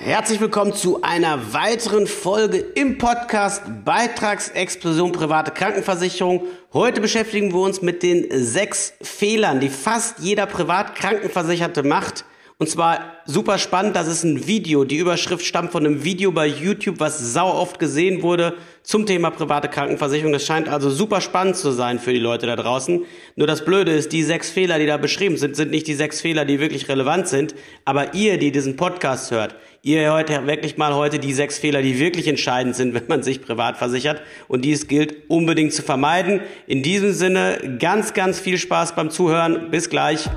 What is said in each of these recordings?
Herzlich willkommen zu einer weiteren Folge im Podcast Beitragsexplosion private Krankenversicherung. Heute beschäftigen wir uns mit den sechs Fehlern, die fast jeder Privatkrankenversicherte macht, und zwar super spannend, das ist ein Video. Die Überschrift stammt von einem Video bei YouTube, was sau oft gesehen wurde zum Thema private Krankenversicherung. Das scheint also super spannend zu sein für die Leute da draußen. Nur das Blöde ist, die sechs Fehler, die da beschrieben sind, sind nicht die sechs Fehler, die wirklich relevant sind. Aber ihr, die diesen Podcast hört, ihr heute wirklich mal heute die sechs Fehler, die wirklich entscheidend sind, wenn man sich privat versichert. Und dies gilt unbedingt zu vermeiden. In diesem Sinne ganz, ganz viel Spaß beim Zuhören. Bis gleich.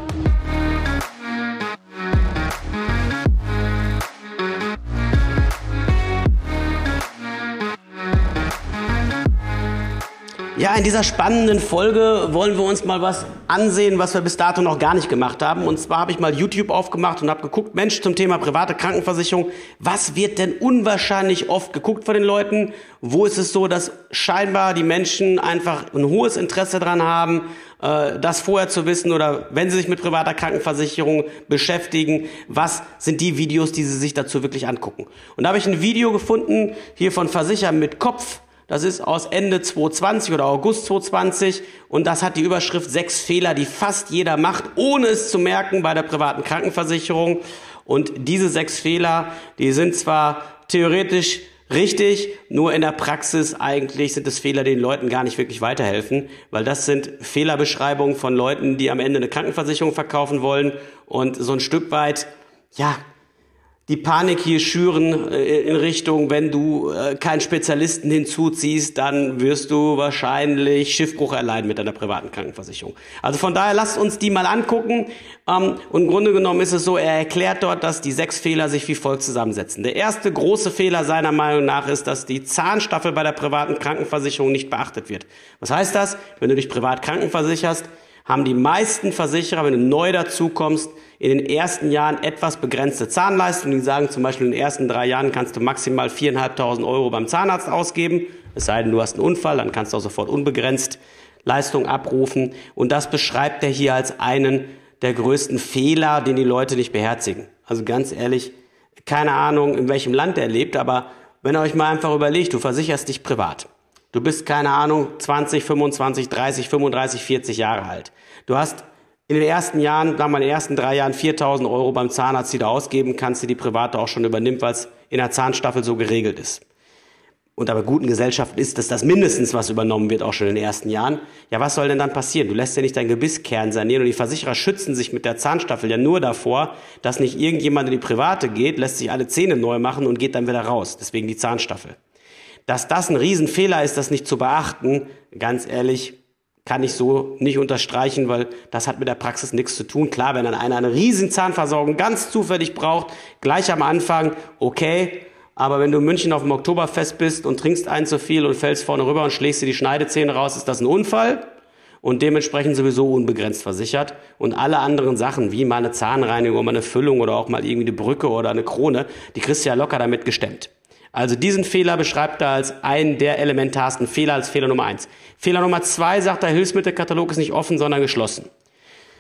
Ja, in dieser spannenden Folge wollen wir uns mal was ansehen, was wir bis dato noch gar nicht gemacht haben. Und zwar habe ich mal YouTube aufgemacht und habe geguckt, Mensch, zum Thema private Krankenversicherung, was wird denn unwahrscheinlich oft geguckt von den Leuten? Wo ist es so, dass scheinbar die Menschen einfach ein hohes Interesse dran haben, äh, das vorher zu wissen oder wenn sie sich mit privater Krankenversicherung beschäftigen, was sind die Videos, die sie sich dazu wirklich angucken? Und da habe ich ein Video gefunden hier von Versichern mit Kopf das ist aus Ende 2020 oder August 2020 und das hat die Überschrift sechs Fehler, die fast jeder macht, ohne es zu merken bei der privaten Krankenversicherung. Und diese sechs Fehler, die sind zwar theoretisch richtig, nur in der Praxis eigentlich sind es Fehler, die den Leuten gar nicht wirklich weiterhelfen, weil das sind Fehlerbeschreibungen von Leuten, die am Ende eine Krankenversicherung verkaufen wollen und so ein Stück weit, ja, die Panik hier schüren äh, in Richtung, wenn du äh, keinen Spezialisten hinzuziehst, dann wirst du wahrscheinlich Schiffbruch erleiden mit deiner privaten Krankenversicherung. Also von daher lasst uns die mal angucken. Ähm, und im Grunde genommen ist es so, er erklärt dort, dass die sechs Fehler sich wie folgt zusammensetzen. Der erste große Fehler seiner Meinung nach ist, dass die Zahnstaffel bei der privaten Krankenversicherung nicht beachtet wird. Was heißt das? Wenn du dich privat krankenversicherst, haben die meisten Versicherer, wenn du neu dazukommst, in den ersten Jahren etwas begrenzte Zahnleistung. Die sagen zum Beispiel, in den ersten drei Jahren kannst du maximal 4.500 Euro beim Zahnarzt ausgeben. Es sei denn, du hast einen Unfall, dann kannst du auch sofort unbegrenzt Leistung abrufen. Und das beschreibt er hier als einen der größten Fehler, den die Leute nicht beherzigen. Also ganz ehrlich, keine Ahnung, in welchem Land er lebt, aber wenn ihr euch mal einfach überlegt, du versicherst dich privat. Du bist, keine Ahnung, 20, 25, 30, 35, 40 Jahre alt. Du hast in den ersten Jahren, sagen wir in den ersten drei Jahren 4000 Euro beim Zahnarzt, die du ausgeben kannst, die die Private auch schon übernimmt, weil es in der Zahnstaffel so geregelt ist. Und aber guten Gesellschaften ist es das mindestens, was übernommen wird, auch schon in den ersten Jahren. Ja, was soll denn dann passieren? Du lässt ja nicht dein Gebisskern sanieren und die Versicherer schützen sich mit der Zahnstaffel ja nur davor, dass nicht irgendjemand in die Private geht, lässt sich alle Zähne neu machen und geht dann wieder raus. Deswegen die Zahnstaffel. Dass das ein Riesenfehler ist, das nicht zu beachten, ganz ehrlich, kann ich so nicht unterstreichen, weil das hat mit der Praxis nichts zu tun. Klar, wenn dann einer eine riesen Zahnversorgung ganz zufällig braucht, gleich am Anfang, okay. Aber wenn du in München auf dem Oktoberfest bist und trinkst ein zu viel und fällst vorne rüber und schlägst dir die Schneidezähne raus, ist das ein Unfall und dementsprechend sowieso unbegrenzt versichert. Und alle anderen Sachen, wie mal eine Zahnreinigung, mal eine Füllung oder auch mal irgendwie eine Brücke oder eine Krone, die kriegst du ja locker damit gestemmt. Also diesen Fehler beschreibt er als einen der elementarsten Fehler, als Fehler Nummer eins. Fehler Nummer zwei sagt er, Hilfsmittelkatalog ist nicht offen, sondern geschlossen.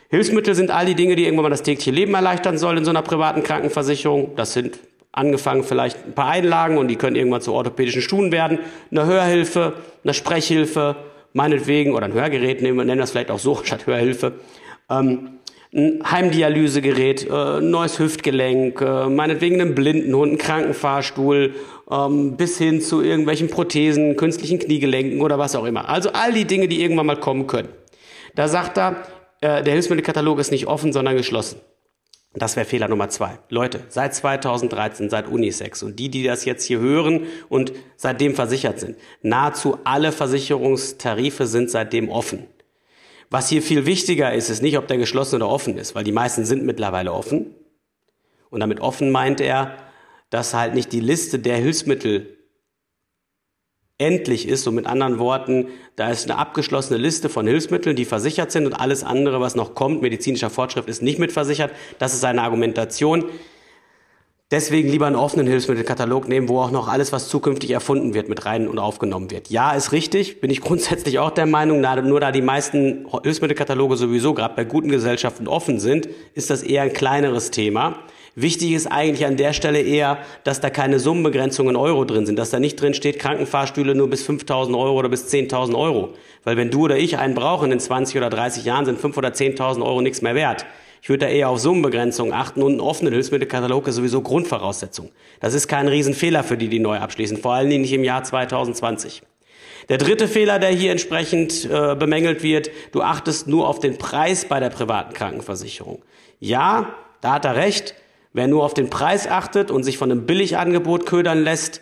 Hilfsmittel sind all die Dinge, die irgendwann mal das tägliche Leben erleichtern sollen in so einer privaten Krankenversicherung. Das sind angefangen vielleicht ein paar Einlagen und die können irgendwann zu orthopädischen Stuhlen werden. Eine Hörhilfe, eine Sprechhilfe, meinetwegen, oder ein Hörgerät, nehmen nennen das vielleicht auch so statt Hörhilfe. Ähm, ein Heimdialysegerät, äh, neues Hüftgelenk, äh, meinetwegen einen Blindenhund, einen Krankenfahrstuhl, ähm, bis hin zu irgendwelchen Prothesen, künstlichen Kniegelenken oder was auch immer. Also all die Dinge, die irgendwann mal kommen können. Da sagt er, äh, der Hilfsmittelkatalog ist nicht offen, sondern geschlossen. Das wäre Fehler Nummer zwei. Leute, seit 2013, seit Unisex und die, die das jetzt hier hören und seitdem versichert sind, nahezu alle Versicherungstarife sind seitdem offen. Was hier viel wichtiger ist, ist nicht, ob der geschlossen oder offen ist, weil die meisten sind mittlerweile offen. Und damit offen meint er, dass halt nicht die Liste der Hilfsmittel endlich ist. So mit anderen Worten, da ist eine abgeschlossene Liste von Hilfsmitteln, die versichert sind und alles andere, was noch kommt, medizinischer Fortschritt, ist nicht mitversichert. Das ist seine Argumentation. Deswegen lieber einen offenen Hilfsmittelkatalog nehmen, wo auch noch alles, was zukünftig erfunden wird, mit rein und aufgenommen wird. Ja, ist richtig, bin ich grundsätzlich auch der Meinung, nur da die meisten Hilfsmittelkataloge sowieso gerade bei guten Gesellschaften offen sind, ist das eher ein kleineres Thema. Wichtig ist eigentlich an der Stelle eher, dass da keine Summenbegrenzungen Euro drin sind, dass da nicht drin steht, Krankenfahrstühle nur bis 5.000 Euro oder bis 10.000 Euro. Weil wenn du oder ich einen brauchen in 20 oder 30 Jahren, sind 5.000 oder 10.000 Euro nichts mehr wert. Ich würde da eher auf Summenbegrenzungen achten und einen offenen Hilfsmittelkatalog ist sowieso Grundvoraussetzung. Das ist kein Riesenfehler für die, die neu abschließen, vor allen Dingen nicht im Jahr 2020. Der dritte Fehler, der hier entsprechend äh, bemängelt wird, du achtest nur auf den Preis bei der privaten Krankenversicherung. Ja, da hat er recht. Wer nur auf den Preis achtet und sich von einem Billigangebot ködern lässt,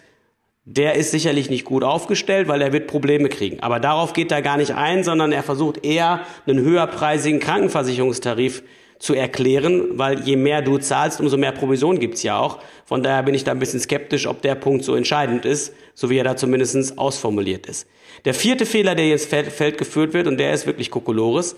der ist sicherlich nicht gut aufgestellt, weil er wird Probleme kriegen. Aber darauf geht er gar nicht ein, sondern er versucht eher einen höherpreisigen Krankenversicherungstarif zu erklären, weil je mehr du zahlst, umso mehr Provision gibt's ja auch. Von daher bin ich da ein bisschen skeptisch, ob der Punkt so entscheidend ist, so wie er da zumindest ausformuliert ist. Der vierte Fehler, der jetzt Feld geführt wird, und der ist wirklich Kokolores,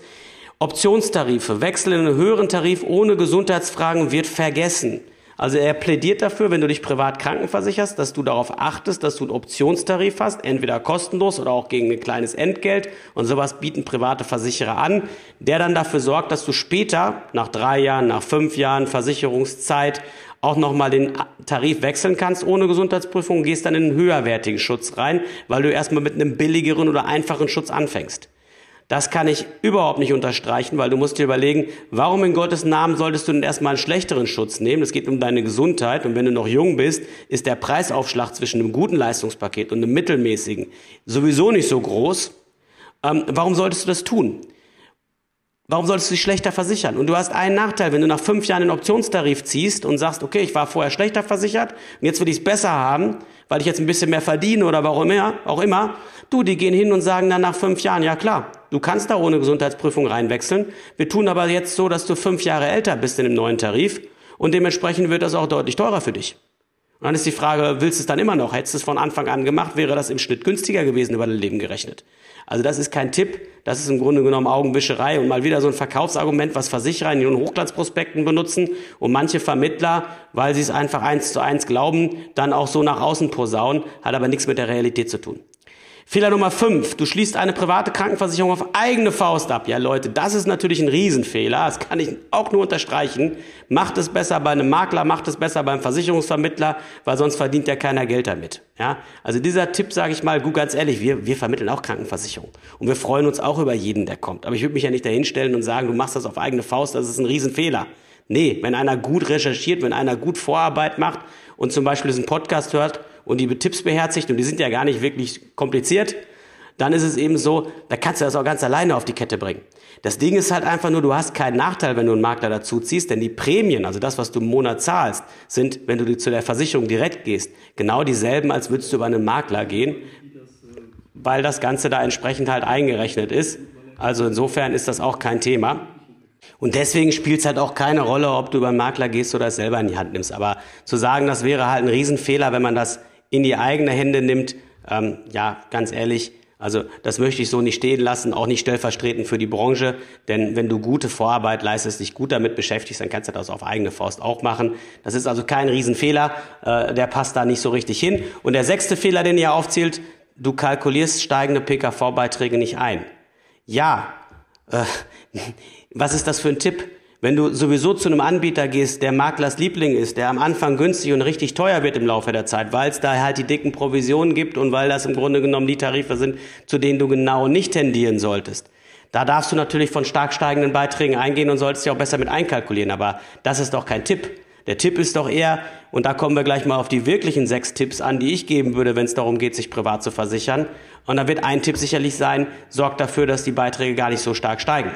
Optionstarife, Wechsel in einen höheren Tarif ohne Gesundheitsfragen wird vergessen. Also er plädiert dafür, wenn du dich privat krankenversicherst, dass du darauf achtest, dass du einen Optionstarif hast, entweder kostenlos oder auch gegen ein kleines Entgelt. Und sowas bieten private Versicherer an, der dann dafür sorgt, dass du später, nach drei Jahren, nach fünf Jahren Versicherungszeit, auch nochmal den Tarif wechseln kannst ohne Gesundheitsprüfung und gehst dann in einen höherwertigen Schutz rein, weil du erstmal mit einem billigeren oder einfachen Schutz anfängst. Das kann ich überhaupt nicht unterstreichen, weil du musst dir überlegen, warum in Gottes Namen solltest du denn erstmal einen schlechteren Schutz nehmen? Es geht um deine Gesundheit und wenn du noch jung bist, ist der Preisaufschlag zwischen einem guten Leistungspaket und einem mittelmäßigen sowieso nicht so groß. Ähm, warum solltest du das tun? Warum solltest du dich schlechter versichern? Und du hast einen Nachteil, wenn du nach fünf Jahren den Optionstarif ziehst und sagst, okay, ich war vorher schlechter versichert und jetzt will ich es besser haben, weil ich jetzt ein bisschen mehr verdiene oder warum immer, auch immer. Du, die gehen hin und sagen dann nach fünf Jahren, ja klar, du kannst da ohne Gesundheitsprüfung reinwechseln. Wir tun aber jetzt so, dass du fünf Jahre älter bist in dem neuen Tarif und dementsprechend wird das auch deutlich teurer für dich. Und dann ist die Frage, willst du es dann immer noch? Hättest du es von Anfang an gemacht, wäre das im Schnitt günstiger gewesen über dein Leben gerechnet. Also das ist kein Tipp, das ist im Grunde genommen Augenwischerei und mal wieder so ein Verkaufsargument, was Versicherer in ihren Hochglanzprospekten benutzen und manche Vermittler, weil sie es einfach eins zu eins glauben, dann auch so nach außen posaunen, hat aber nichts mit der Realität zu tun. Fehler Nummer fünf: Du schließt eine private Krankenversicherung auf eigene Faust ab. Ja, Leute, das ist natürlich ein Riesenfehler. Das kann ich auch nur unterstreichen. Macht es besser bei einem Makler, macht es besser beim Versicherungsvermittler, weil sonst verdient ja keiner Geld damit. Ja, also dieser Tipp, sage ich mal, gut, ganz ehrlich, wir, wir vermitteln auch Krankenversicherung. Und wir freuen uns auch über jeden, der kommt. Aber ich würde mich ja nicht dahinstellen und sagen, du machst das auf eigene Faust, das ist ein Riesenfehler. Nee, wenn einer gut recherchiert, wenn einer gut Vorarbeit macht und zum Beispiel diesen Podcast hört und die Tipps beherzigt und die sind ja gar nicht wirklich kompliziert, dann ist es eben so, da kannst du das auch ganz alleine auf die Kette bringen. Das Ding ist halt einfach nur, du hast keinen Nachteil, wenn du einen Makler dazu ziehst, denn die Prämien, also das, was du im Monat zahlst, sind, wenn du zu der Versicherung direkt gehst, genau dieselben, als würdest du über einen Makler gehen, weil das Ganze da entsprechend halt eingerechnet ist. Also insofern ist das auch kein Thema. Und deswegen spielt es halt auch keine Rolle, ob du über einen Makler gehst oder es selber in die Hand nimmst. Aber zu sagen, das wäre halt ein Riesenfehler, wenn man das in die eigene Hände nimmt, ähm, ja, ganz ehrlich, also das möchte ich so nicht stehen lassen, auch nicht stellvertretend für die Branche, denn wenn du gute Vorarbeit leistest, dich gut damit beschäftigst, dann kannst du das auf eigene Faust auch machen. Das ist also kein Riesenfehler, äh, der passt da nicht so richtig hin. Und der sechste Fehler, den ihr aufzählt, du kalkulierst steigende PKV-Beiträge nicht ein. Ja, äh, was ist das für ein Tipp? Wenn du sowieso zu einem Anbieter gehst, der Maklers Liebling ist, der am Anfang günstig und richtig teuer wird im Laufe der Zeit, weil es da halt die dicken Provisionen gibt und weil das im Grunde genommen die Tarife sind, zu denen du genau nicht tendieren solltest. Da darfst du natürlich von stark steigenden Beiträgen eingehen und solltest dich auch besser mit einkalkulieren. Aber das ist doch kein Tipp. Der Tipp ist doch eher, und da kommen wir gleich mal auf die wirklichen sechs Tipps an, die ich geben würde, wenn es darum geht, sich privat zu versichern. Und da wird ein Tipp sicherlich sein, sorgt dafür, dass die Beiträge gar nicht so stark steigen.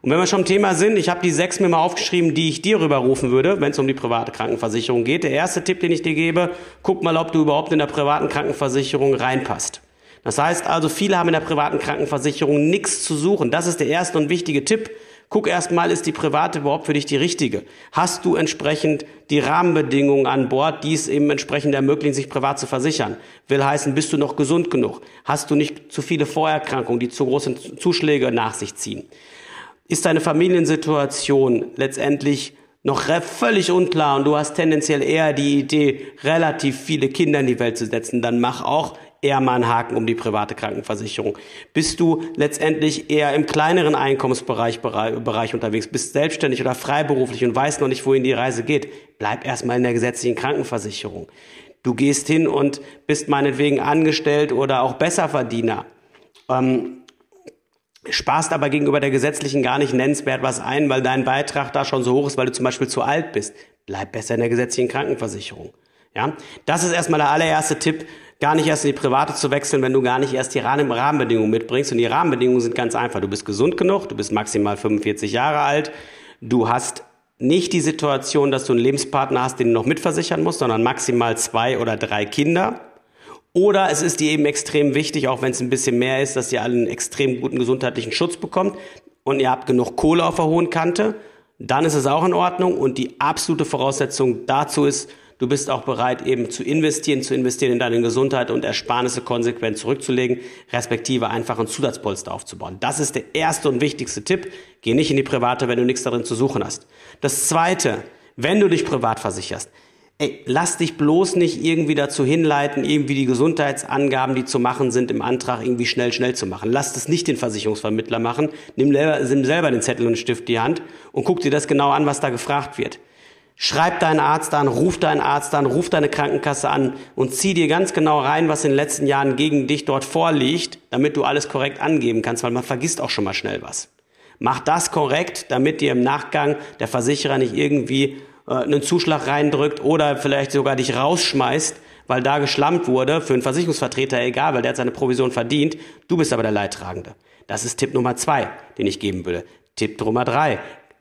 Und wenn wir schon im Thema sind, ich habe die sechs mir mal aufgeschrieben, die ich dir rüberrufen würde, wenn es um die private Krankenversicherung geht. Der erste Tipp, den ich dir gebe, guck mal, ob du überhaupt in der privaten Krankenversicherung reinpasst. Das heißt also, viele haben in der privaten Krankenversicherung nichts zu suchen. Das ist der erste und wichtige Tipp. Guck erstmal, ist die private überhaupt für dich die richtige? Hast du entsprechend die Rahmenbedingungen an Bord, die es eben entsprechend ermöglichen, sich privat zu versichern? Will heißen, bist du noch gesund genug? Hast du nicht zu viele Vorerkrankungen, die zu großen Zuschläge nach sich ziehen? Ist deine Familiensituation letztendlich noch völlig unklar und du hast tendenziell eher die Idee, relativ viele Kinder in die Welt zu setzen, dann mach auch eher mal einen Haken um die private Krankenversicherung. Bist du letztendlich eher im kleineren Einkommensbereich Bereich unterwegs, bist selbstständig oder freiberuflich und weißt noch nicht, wohin die Reise geht, bleib erstmal in der gesetzlichen Krankenversicherung. Du gehst hin und bist meinetwegen angestellt oder auch Besserverdiener. Ähm, sparst aber gegenüber der gesetzlichen gar nicht nennenswert was ein, weil dein Beitrag da schon so hoch ist, weil du zum Beispiel zu alt bist. Bleib besser in der gesetzlichen Krankenversicherung. Ja, das ist erstmal der allererste Tipp, gar nicht erst in die private zu wechseln, wenn du gar nicht erst die Rahmenbedingungen mitbringst. Und die Rahmenbedingungen sind ganz einfach. Du bist gesund genug, du bist maximal 45 Jahre alt, du hast nicht die Situation, dass du einen Lebenspartner hast, den du noch mitversichern musst, sondern maximal zwei oder drei Kinder. Oder es ist dir eben extrem wichtig, auch wenn es ein bisschen mehr ist, dass ihr einen extrem guten gesundheitlichen Schutz bekommt und ihr habt genug Kohle auf der hohen Kante, dann ist es auch in Ordnung. Und die absolute Voraussetzung dazu ist, Du bist auch bereit, eben zu investieren, zu investieren in deine Gesundheit und Ersparnisse konsequent zurückzulegen, respektive einfach ein Zusatzpolster aufzubauen. Das ist der erste und wichtigste Tipp. Geh nicht in die private, wenn du nichts darin zu suchen hast. Das zweite, wenn du dich privat versicherst, Ey, lass dich bloß nicht irgendwie dazu hinleiten, irgendwie die Gesundheitsangaben, die zu machen sind, im Antrag irgendwie schnell, schnell zu machen. Lass das nicht den Versicherungsvermittler machen. Nimm selber den Zettel und den Stift die Hand und guck dir das genau an, was da gefragt wird. Schreib deinen Arzt an, ruf deinen Arzt an, ruf deine Krankenkasse an und zieh dir ganz genau rein, was in den letzten Jahren gegen dich dort vorliegt, damit du alles korrekt angeben kannst, weil man vergisst auch schon mal schnell was. Mach das korrekt, damit dir im Nachgang der Versicherer nicht irgendwie äh, einen Zuschlag reindrückt oder vielleicht sogar dich rausschmeißt, weil da geschlampt wurde, für einen Versicherungsvertreter egal, weil der hat seine Provision verdient, du bist aber der Leidtragende. Das ist Tipp Nummer zwei, den ich geben würde. Tipp Nummer drei,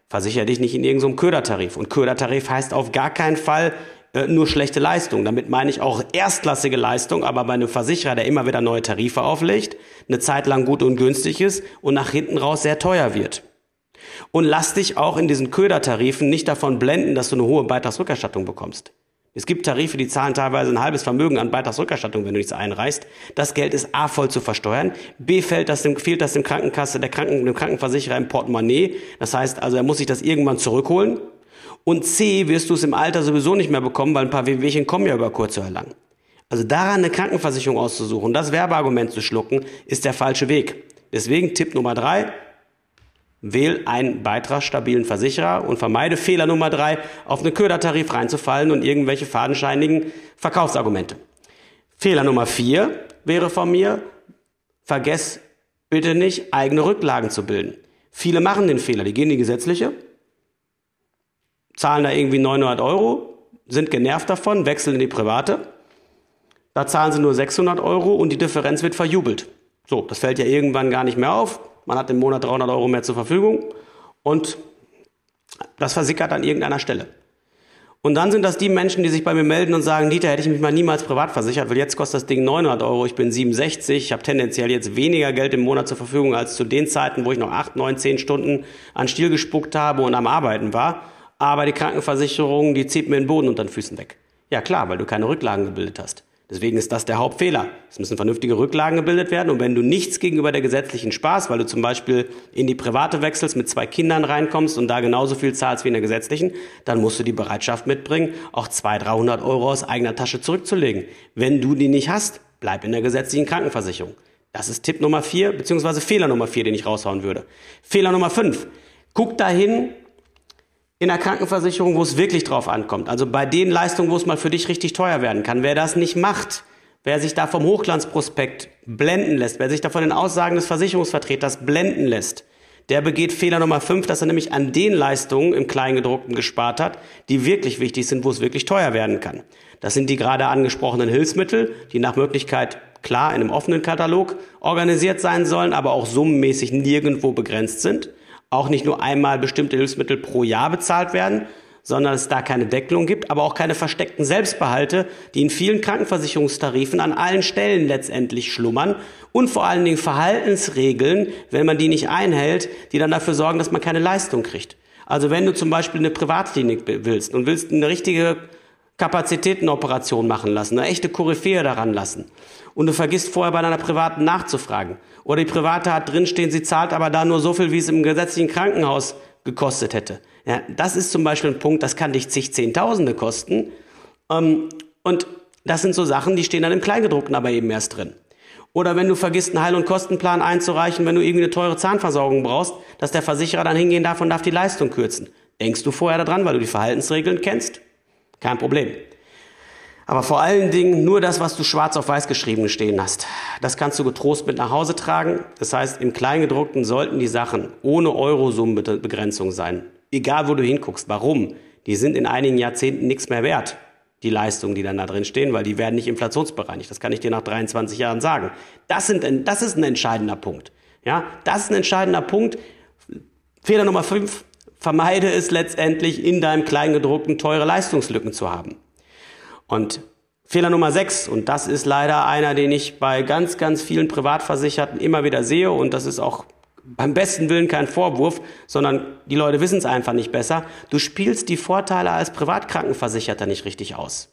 Versichere dich nicht in irgendeinem Ködertarif. Und Ködertarif heißt auf gar keinen Fall äh, nur schlechte Leistung. Damit meine ich auch erstklassige Leistung, aber bei einem Versicherer, der immer wieder neue Tarife auflegt, eine Zeit lang gut und günstig ist und nach hinten raus sehr teuer wird. Und lass dich auch in diesen Ködertarifen nicht davon blenden, dass du eine hohe Beitragsrückerstattung bekommst. Es gibt Tarife, die zahlen teilweise ein halbes Vermögen an Beitragsrückerstattung, wenn du nichts einreichst. Das Geld ist A voll zu versteuern, B fällt das dem, fehlt das dem Krankenkasse, der Kranken, dem Krankenversicherer im Portemonnaie. Das heißt also, er muss sich das irgendwann zurückholen. Und C wirst du es im Alter sowieso nicht mehr bekommen, weil ein paar Wehwehchen kommen ja über kurz oder lang. Also daran eine Krankenversicherung auszusuchen, das Werbeargument zu schlucken, ist der falsche Weg. Deswegen Tipp Nummer drei, Wähl einen beitragsstabilen Versicherer und vermeide Fehler Nummer drei, auf einen Ködertarif reinzufallen und irgendwelche fadenscheinigen Verkaufsargumente. Fehler Nummer vier wäre von mir, vergess bitte nicht, eigene Rücklagen zu bilden. Viele machen den Fehler, die gehen in die gesetzliche, zahlen da irgendwie 900 Euro, sind genervt davon, wechseln in die private. Da zahlen sie nur 600 Euro und die Differenz wird verjubelt. So, das fällt ja irgendwann gar nicht mehr auf man hat im Monat 300 Euro mehr zur Verfügung und das versickert an irgendeiner Stelle. Und dann sind das die Menschen, die sich bei mir melden und sagen, Dieter, hätte ich mich mal niemals privat versichert, weil jetzt kostet das Ding 900 Euro, ich bin 67, ich habe tendenziell jetzt weniger Geld im Monat zur Verfügung als zu den Zeiten, wo ich noch 8, 9, 10 Stunden an Stiel gespuckt habe und am Arbeiten war. Aber die Krankenversicherung, die zieht mir den Boden unter den Füßen weg. Ja klar, weil du keine Rücklagen gebildet hast. Deswegen ist das der Hauptfehler. Es müssen vernünftige Rücklagen gebildet werden. Und wenn du nichts gegenüber der gesetzlichen Spaß, weil du zum Beispiel in die private wechselst, mit zwei Kindern reinkommst und da genauso viel zahlst wie in der gesetzlichen, dann musst du die Bereitschaft mitbringen, auch 200, 300 Euro aus eigener Tasche zurückzulegen. Wenn du die nicht hast, bleib in der gesetzlichen Krankenversicherung. Das ist Tipp Nummer vier, beziehungsweise Fehler Nummer vier, den ich raushauen würde. Fehler Nummer fünf. Guck dahin, in der Krankenversicherung, wo es wirklich drauf ankommt. Also bei den Leistungen, wo es mal für dich richtig teuer werden kann. Wer das nicht macht, wer sich da vom Hochglanzprospekt blenden lässt, wer sich da von den Aussagen des Versicherungsvertreters blenden lässt, der begeht Fehler Nummer fünf, dass er nämlich an den Leistungen im Kleingedruckten gespart hat, die wirklich wichtig sind, wo es wirklich teuer werden kann. Das sind die gerade angesprochenen Hilfsmittel, die nach Möglichkeit klar in einem offenen Katalog organisiert sein sollen, aber auch summenmäßig nirgendwo begrenzt sind auch nicht nur einmal bestimmte Hilfsmittel pro Jahr bezahlt werden, sondern es da keine Deckelung gibt, aber auch keine versteckten Selbstbehalte, die in vielen Krankenversicherungstarifen an allen Stellen letztendlich schlummern und vor allen Dingen Verhaltensregeln, wenn man die nicht einhält, die dann dafür sorgen, dass man keine Leistung kriegt. Also wenn du zum Beispiel eine Privatklinik willst und willst eine richtige Kapazitätenoperation machen lassen, eine echte Koryphäe daran lassen und du vergisst vorher bei deiner privaten nachzufragen oder die private hat drinstehen, sie zahlt aber da nur so viel, wie es im gesetzlichen Krankenhaus gekostet hätte. Ja, das ist zum Beispiel ein Punkt, das kann dich zig Zehntausende kosten ähm, und das sind so Sachen, die stehen dann im Kleingedruckten aber eben erst drin. Oder wenn du vergisst, einen Heil- und Kostenplan einzureichen, wenn du irgendwie eine teure Zahnversorgung brauchst, dass der Versicherer dann hingehen darf und darf die Leistung kürzen. Denkst du vorher daran, weil du die Verhaltensregeln kennst? Kein Problem. Aber vor allen Dingen nur das, was du schwarz auf weiß geschrieben stehen hast. Das kannst du getrost mit nach Hause tragen. Das heißt, im Kleingedruckten sollten die Sachen ohne Eurosummenbegrenzung sein. Egal, wo du hinguckst. Warum? Die sind in einigen Jahrzehnten nichts mehr wert, die Leistungen, die dann da drin stehen, weil die werden nicht inflationsbereinigt. Das kann ich dir nach 23 Jahren sagen. Das, sind, das ist ein entscheidender Punkt. Ja, das ist ein entscheidender Punkt. Fehler Nummer 5. Vermeide es letztendlich, in deinem Kleingedruckten teure Leistungslücken zu haben. Und Fehler Nummer 6, und das ist leider einer, den ich bei ganz, ganz vielen Privatversicherten immer wieder sehe, und das ist auch beim besten Willen kein Vorwurf, sondern die Leute wissen es einfach nicht besser. Du spielst die Vorteile als Privatkrankenversicherter nicht richtig aus.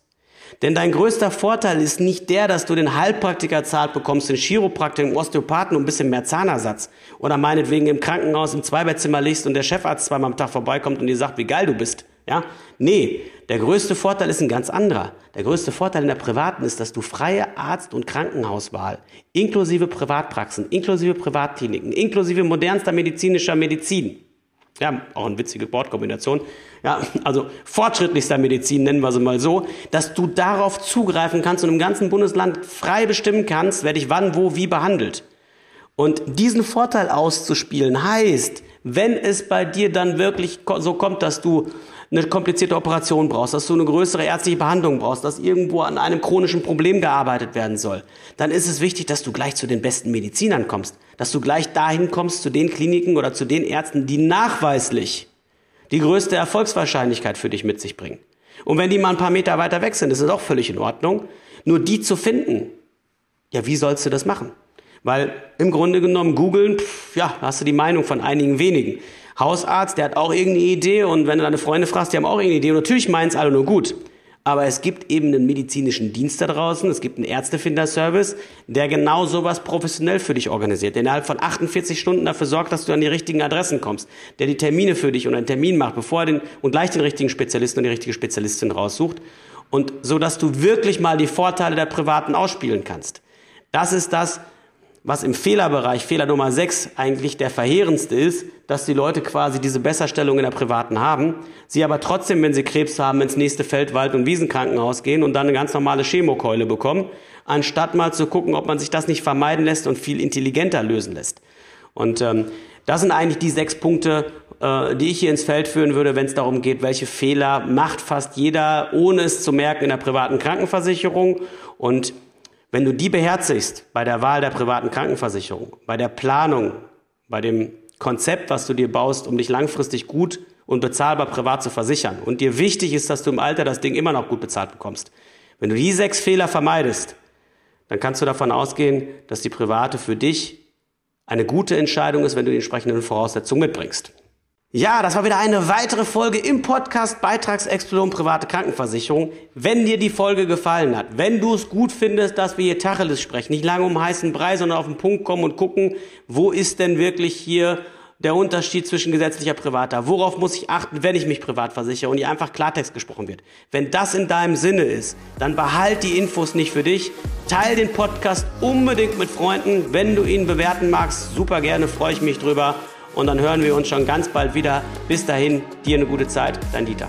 Denn dein größter Vorteil ist nicht der, dass du den Heilpraktiker zahlt bekommst, den Chiropraktiker, den Osteopathen und ein bisschen mehr Zahnersatz. Oder meinetwegen im Krankenhaus im Zweibettzimmer liegst und der Chefarzt zweimal am Tag vorbeikommt und dir sagt, wie geil du bist. Ja? Nee, der größte Vorteil ist ein ganz anderer. Der größte Vorteil in der privaten ist, dass du freie Arzt- und Krankenhauswahl, inklusive Privatpraxen, inklusive Privatkliniken, inklusive modernster medizinischer Medizin, ja, auch eine witzige Wortkombination, ja, also fortschrittlichster Medizin nennen wir sie mal so, dass du darauf zugreifen kannst und im ganzen Bundesland frei bestimmen kannst, wer dich wann, wo, wie behandelt. Und diesen Vorteil auszuspielen heißt, wenn es bei dir dann wirklich so kommt, dass du eine komplizierte Operation brauchst, dass du eine größere ärztliche Behandlung brauchst, dass irgendwo an einem chronischen Problem gearbeitet werden soll, dann ist es wichtig, dass du gleich zu den besten Medizinern kommst, dass du gleich dahin kommst zu den Kliniken oder zu den Ärzten, die nachweislich die größte Erfolgswahrscheinlichkeit für dich mit sich bringen. Und wenn die mal ein paar Meter weiter weg sind, ist es auch völlig in Ordnung. Nur die zu finden, ja, wie sollst du das machen? Weil im Grunde genommen googeln, ja, hast du die Meinung von einigen wenigen. Hausarzt, der hat auch irgendeine Idee und wenn du deine Freunde fragst, die haben auch irgendeine Idee und natürlich meinen es alle nur gut. Aber es gibt eben einen medizinischen Dienst da draußen, es gibt einen Ärztefinderservice, der genau sowas professionell für dich organisiert, der innerhalb von 48 Stunden dafür sorgt, dass du an die richtigen Adressen kommst, der die Termine für dich und einen Termin macht, bevor er den und gleich den richtigen Spezialisten und die richtige Spezialistin raussucht und so, dass du wirklich mal die Vorteile der Privaten ausspielen kannst. Das ist das, was im Fehlerbereich, Fehler Nummer 6, eigentlich der verheerendste ist, dass die Leute quasi diese Besserstellung in der privaten haben, sie aber trotzdem, wenn sie Krebs haben, ins nächste Feld-, Wald- und Wiesenkrankenhaus gehen und dann eine ganz normale Chemokeule bekommen, anstatt mal zu gucken, ob man sich das nicht vermeiden lässt und viel intelligenter lösen lässt. Und ähm, das sind eigentlich die sechs Punkte, äh, die ich hier ins Feld führen würde, wenn es darum geht, welche Fehler macht fast jeder, ohne es zu merken, in der privaten Krankenversicherung. Und wenn du die beherzigst bei der Wahl der privaten Krankenversicherung, bei der Planung, bei dem Konzept, was du dir baust, um dich langfristig gut und bezahlbar privat zu versichern und dir wichtig ist, dass du im Alter das Ding immer noch gut bezahlt bekommst. Wenn du die sechs Fehler vermeidest, dann kannst du davon ausgehen, dass die private für dich eine gute Entscheidung ist, wenn du die entsprechenden Voraussetzungen mitbringst. Ja, das war wieder eine weitere Folge im Podcast Beitragsexplosion private Krankenversicherung. Wenn dir die Folge gefallen hat, wenn du es gut findest, dass wir hier Tacheles sprechen, nicht lange um heißen Brei, sondern auf den Punkt kommen und gucken, wo ist denn wirklich hier der Unterschied zwischen gesetzlicher privater? Worauf muss ich achten, wenn ich mich privat versichere und hier einfach Klartext gesprochen wird? Wenn das in deinem Sinne ist, dann behalt die Infos nicht für dich. Teil den Podcast unbedingt mit Freunden. Wenn du ihn bewerten magst, super gerne, freue ich mich drüber und dann hören wir uns schon ganz bald wieder. Bis dahin, dir eine gute Zeit, dein Dieter.